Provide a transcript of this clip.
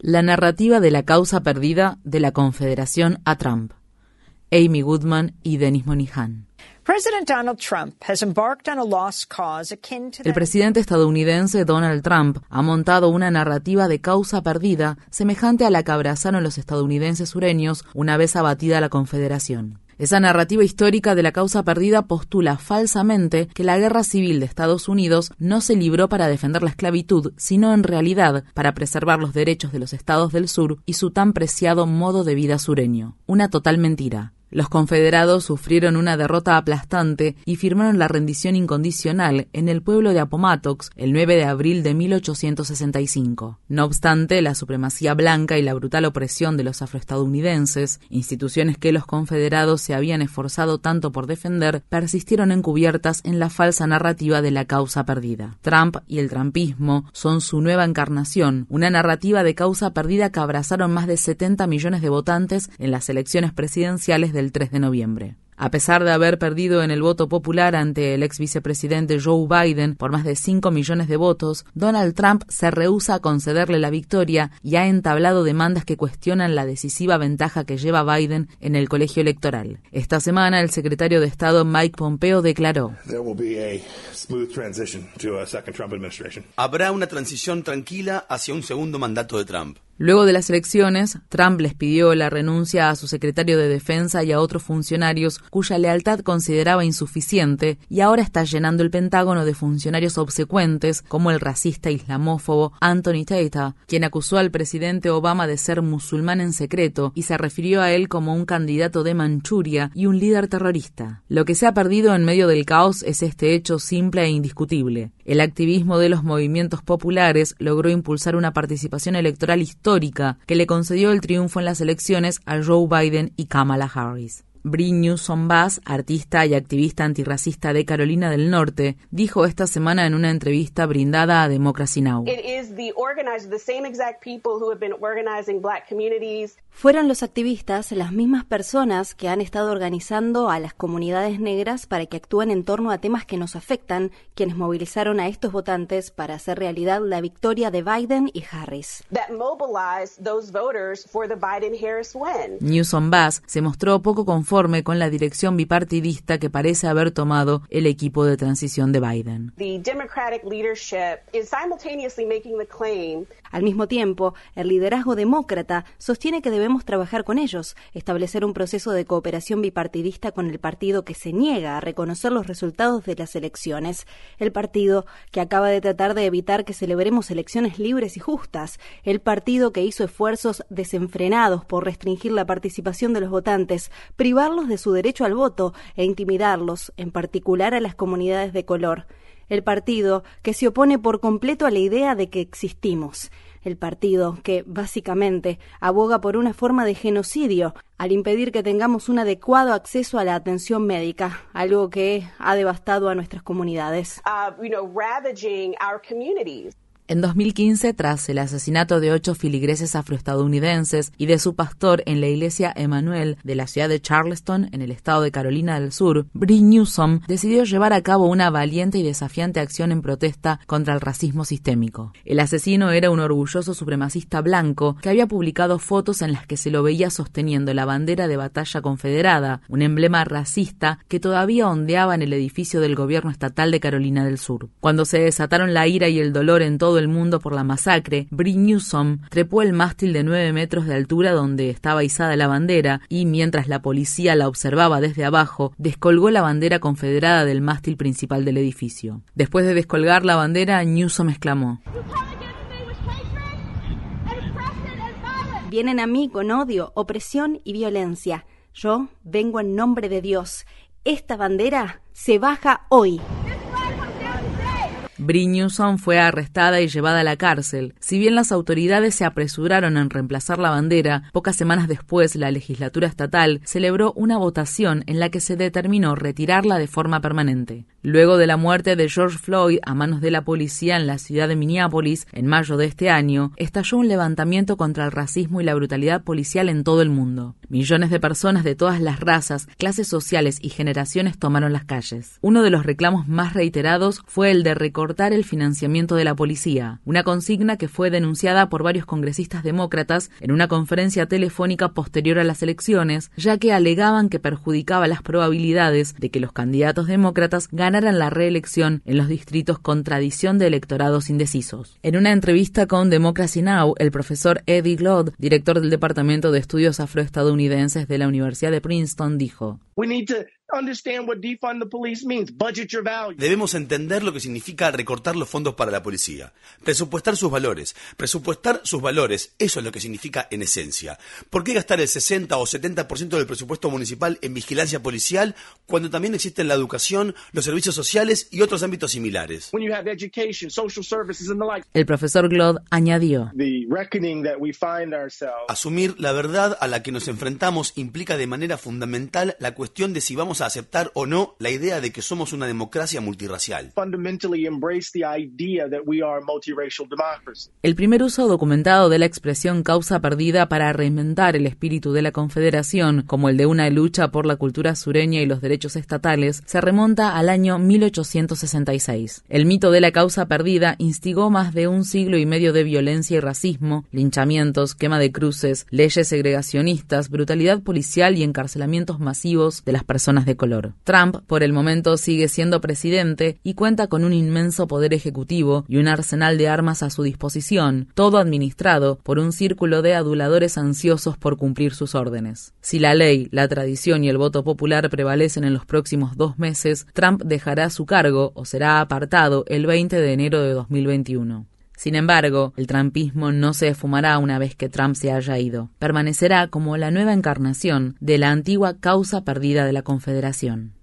La narrativa de la causa perdida de la Confederación a Trump. Amy Goodman y Denis Monihan. El presidente estadounidense Donald Trump ha montado una narrativa de causa perdida semejante a la que abrazaron los estadounidenses sureños una vez abatida la Confederación. Esa narrativa histórica de la causa perdida postula falsamente que la guerra civil de Estados Unidos no se libró para defender la esclavitud, sino en realidad para preservar los derechos de los estados del sur y su tan preciado modo de vida sureño. Una total mentira. Los confederados sufrieron una derrota aplastante y firmaron la rendición incondicional en el pueblo de Appomattox el 9 de abril de 1865. No obstante, la supremacía blanca y la brutal opresión de los afroestadounidenses, instituciones que los confederados se habían esforzado tanto por defender, persistieron encubiertas en la falsa narrativa de la causa perdida. Trump y el trampismo son su nueva encarnación, una narrativa de causa perdida que abrazaron más de 70 millones de votantes en las elecciones presidenciales de el 3 de noviembre. A pesar de haber perdido en el voto popular ante el ex vicepresidente Joe Biden por más de 5 millones de votos, Donald Trump se rehúsa a concederle la victoria y ha entablado demandas que cuestionan la decisiva ventaja que lleva Biden en el colegio electoral. Esta semana, el secretario de Estado Mike Pompeo declaró: Habrá una transición tranquila hacia un segundo mandato de Trump. Luego de las elecciones, Trump les pidió la renuncia a su secretario de Defensa y a otros funcionarios cuya lealtad consideraba insuficiente y ahora está llenando el Pentágono de funcionarios obsecuentes como el racista islamófobo Anthony Tata, quien acusó al presidente Obama de ser musulmán en secreto y se refirió a él como un candidato de Manchuria y un líder terrorista. Lo que se ha perdido en medio del caos es este hecho simple e indiscutible. El activismo de los movimientos populares logró impulsar una participación electoral histórica que le concedió el triunfo en las elecciones a Joe Biden y Kamala Harris. Brie Newsom Bass, artista y activista antirracista de Carolina del Norte, dijo esta semana en una entrevista brindada a Democracy Now! Fueron los activistas las mismas personas que han estado organizando a las comunidades negras para que actúen en torno a temas que nos afectan, quienes movilizaron a estos votantes para hacer realidad la victoria de Biden y Harris. Newsom Bass se mostró poco conforme con la dirección bipartidista que parece haber tomado el equipo de transición de Biden. Al mismo tiempo, el liderazgo demócrata sostiene que debemos trabajar con ellos, establecer un proceso de cooperación bipartidista con el partido que se niega a reconocer los resultados de las elecciones, el partido que acaba de tratar de evitar que celebremos elecciones libres y justas, el partido que hizo esfuerzos desenfrenados por restringir la participación de los votantes, privarlos de su derecho al voto e intimidarlos, en particular a las comunidades de color el partido que se opone por completo a la idea de que existimos, el partido que básicamente aboga por una forma de genocidio al impedir que tengamos un adecuado acceso a la atención médica, algo que ha devastado a nuestras comunidades. Uh, en 2015, tras el asesinato de ocho filigreses afroestadounidenses y de su pastor en la iglesia Emanuel de la ciudad de Charleston, en el estado de Carolina del Sur, Brie Newsom decidió llevar a cabo una valiente y desafiante acción en protesta contra el racismo sistémico. El asesino era un orgulloso supremacista blanco que había publicado fotos en las que se lo veía sosteniendo la bandera de batalla confederada, un emblema racista que todavía ondeaba en el edificio del gobierno estatal de Carolina del Sur. Cuando se desataron la ira y el dolor en todo el mundo por la masacre, Brie Newsom trepó el mástil de nueve metros de altura donde estaba izada la bandera y, mientras la policía la observaba desde abajo, descolgó la bandera confederada del mástil principal del edificio. Después de descolgar la bandera, Newsom exclamó. Vienen a mí con odio, opresión y violencia. Yo vengo en nombre de Dios. Esta bandera se baja hoy. Brie fue arrestada y llevada a la cárcel. Si bien las autoridades se apresuraron en reemplazar la bandera, pocas semanas después la legislatura estatal celebró una votación en la que se determinó retirarla de forma permanente. Luego de la muerte de George Floyd a manos de la policía en la ciudad de Minneapolis en mayo de este año, estalló un levantamiento contra el racismo y la brutalidad policial en todo el mundo. Millones de personas de todas las razas, clases sociales y generaciones tomaron las calles. Uno de los reclamos más reiterados fue el de recordar el financiamiento de la policía, una consigna que fue denunciada por varios congresistas demócratas en una conferencia telefónica posterior a las elecciones, ya que alegaban que perjudicaba las probabilidades de que los candidatos demócratas ganaran la reelección en los distritos con tradición de electorados indecisos. En una entrevista con Democracy Now, el profesor Eddie Glodd, director del Departamento de Estudios Afroestadounidenses de la Universidad de Princeton, dijo: Debemos entender lo que significa recortar los fondos para la policía, presupuestar sus valores, presupuestar sus valores, eso es lo que significa en esencia. ¿Por qué gastar el 60 o 70% del presupuesto municipal en vigilancia policial cuando también existen la educación, los servicios sociales y otros ámbitos similares? El profesor Glod añadió, Asumir la verdad a la que nos enfrentamos implica de manera fundamental la cuestión de si vamos a aceptar o no la idea de que somos una democracia multirracial. El primer uso documentado de la expresión causa perdida para reinventar el espíritu de la Confederación, como el de una lucha por la cultura sureña y los derechos estatales, se remonta al año 1866. El mito de la causa perdida instigó más de un siglo y medio de violencia y racismo, linchamientos, quema de cruces, leyes segregacionistas, brutalidad policial y encarcelamientos masivos de las personas de color. Trump, por el momento, sigue siendo presidente y cuenta con un inmenso poder ejecutivo y un arsenal de armas a su disposición, todo administrado por un círculo de aduladores ansiosos por cumplir sus órdenes. Si la ley, la tradición y el voto popular prevalecen en los próximos dos meses, Trump dejará su cargo o será apartado el 20 de enero de 2021. Sin embargo, el trumpismo no se esfumará una vez que Trump se haya ido. Permanecerá como la nueva encarnación de la antigua causa perdida de la Confederación.